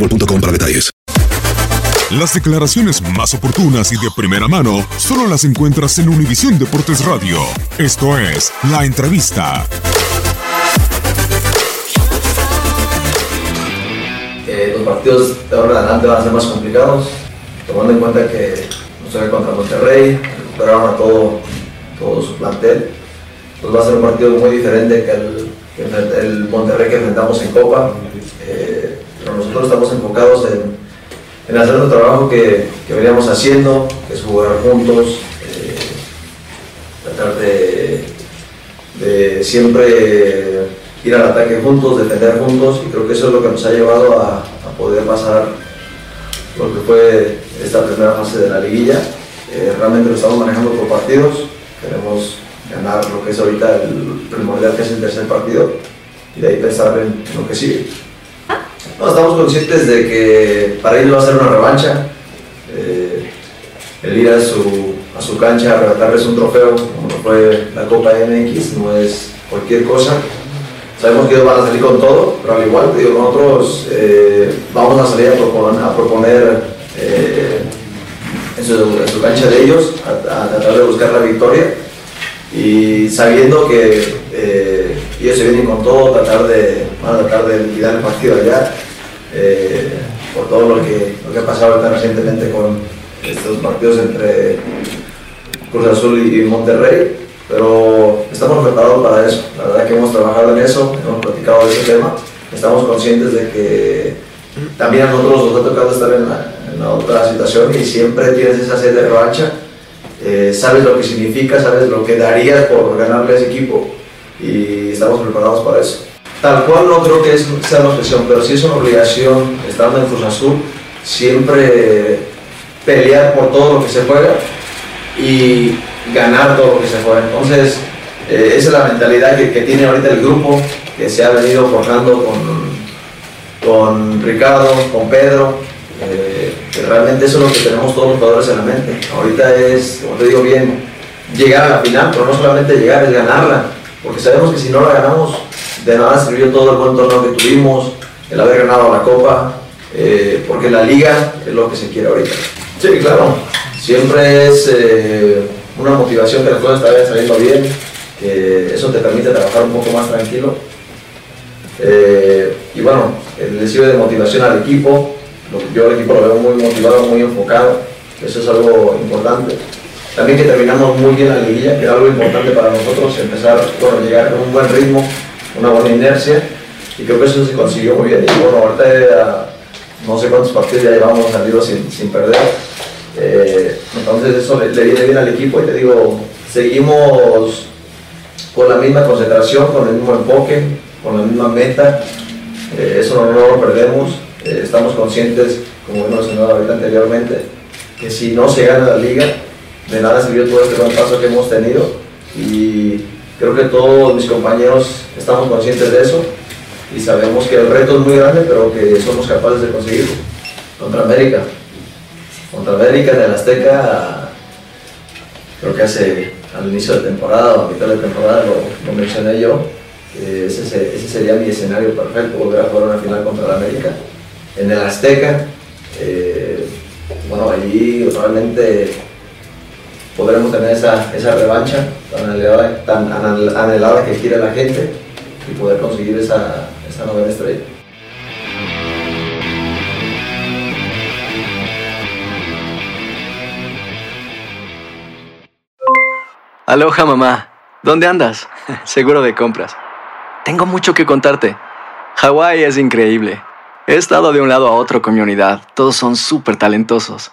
boostmobile.com para detalles. Las declaraciones más oportunas y de primera mano solo las encuentras en Univisión Deportes Radio. Esto es La Entrevista. Eh, los partidos de ahora en adelante van a ser más complicados, tomando en cuenta que nos toca contra Monterrey, recuperaron a todo, todo su plantel. Pues va a ser un partido muy diferente que el, que el- el Monterrey que enfrentamos en Copa. Nosotros estamos enfocados en, en hacer nuestro trabajo que, que veníamos haciendo, que es jugar juntos, eh, tratar de, de siempre ir al ataque juntos, defender juntos, y creo que eso es lo que nos ha llevado a, a poder pasar lo que fue esta primera fase de la liguilla. Eh, realmente lo estamos manejando por partidos, queremos ganar lo que es ahorita el primordial, que es el tercer partido, y de ahí pensar en lo que sigue. Estamos conscientes de que para ellos va a ser una revancha. Eh, el ir a su, a su cancha a arrebatarles un trofeo, como fue la Copa MX, no es cualquier cosa. Sabemos que ellos van a salir con todo, pero al igual, digo, nosotros eh, vamos a salir a proponer, a proponer eh, en, su, en su cancha de ellos, a, a tratar de buscar la victoria y sabiendo que eh, ellos se vienen con todo, tratar de, van a tratar de liquidar el partido allá, eh, por todo lo que, lo que ha pasado ahorita recientemente con estos partidos entre Cruz Azul y Monterrey, pero estamos preparados para eso, la verdad que hemos trabajado en eso, hemos platicado de ese tema, estamos conscientes de que también a nosotros nos ha tocado estar en la, otra situación y siempre tienes esa sed de revancha, eh, sabes lo que significa, sabes lo que darías por ganarle a ese equipo y estamos preparados para eso. Tal cual no creo que sea una obsesión, pero sí es una obligación, estando en Cruz Azul, siempre pelear por todo lo que se juega y ganar todo lo que se juega. Entonces, eh, esa es la mentalidad que, que tiene ahorita el grupo, que se ha venido forjando con, con Ricardo, con Pedro, eh, que realmente eso es lo que tenemos todos los jugadores en la mente. Ahorita es, como te digo bien, llegar a la final, pero no solamente llegar, es ganarla, porque sabemos que si no la ganamos, de nada sirvió todo el buen torneo que tuvimos, el haber ganado la Copa, eh, porque la liga es lo que se quiere ahorita. Sí, claro, siempre es eh, una motivación que las cosas te vayan saliendo bien, que eso te permite trabajar un poco más tranquilo. Eh, y bueno, le sirve de motivación al equipo, yo al equipo lo veo muy motivado, muy enfocado, eso es algo importante. También que terminamos muy bien la liguilla, que era algo importante para nosotros, empezar, bueno, llegar con un buen ritmo, una buena inercia y creo que eso se consiguió muy bien. Y bueno, ahorita no sé cuántos partidos ya llevamos salidos sin, sin perder. Eh, entonces eso le, le, viene bien al equipo y te digo, seguimos con la misma concentración, con el mismo enfoque, con la misma meta. Eh, eso no, no, lo perdemos. Eh, estamos conscientes, como hemos mencionado ahorita anteriormente, que si no se gana la liga, de nada sirvió todo este buen paso que hemos tenido. Y creo que todos mis compañeros estamos conscientes de eso y sabemos que el reto es muy grande, pero que somos capaces de conseguirlo. Contra América. Contra América en el Azteca, creo que hace al inicio de temporada o a mitad de temporada lo, mencioné yo. ese, ese, sería mi escenario perfecto, volver a jugar una final contra el América. En el Azteca, eh, bueno, allí realmente podremos tener esa, esa revancha tan anhelada, que quiere la gente y poder conseguir esa, esa novena estrella. Aloha mamá, ¿dónde andas? Seguro de compras. Tengo mucho que contarte. Hawái es increíble. He estado de un lado a otro con mi unidad. Todos son súper talentosos.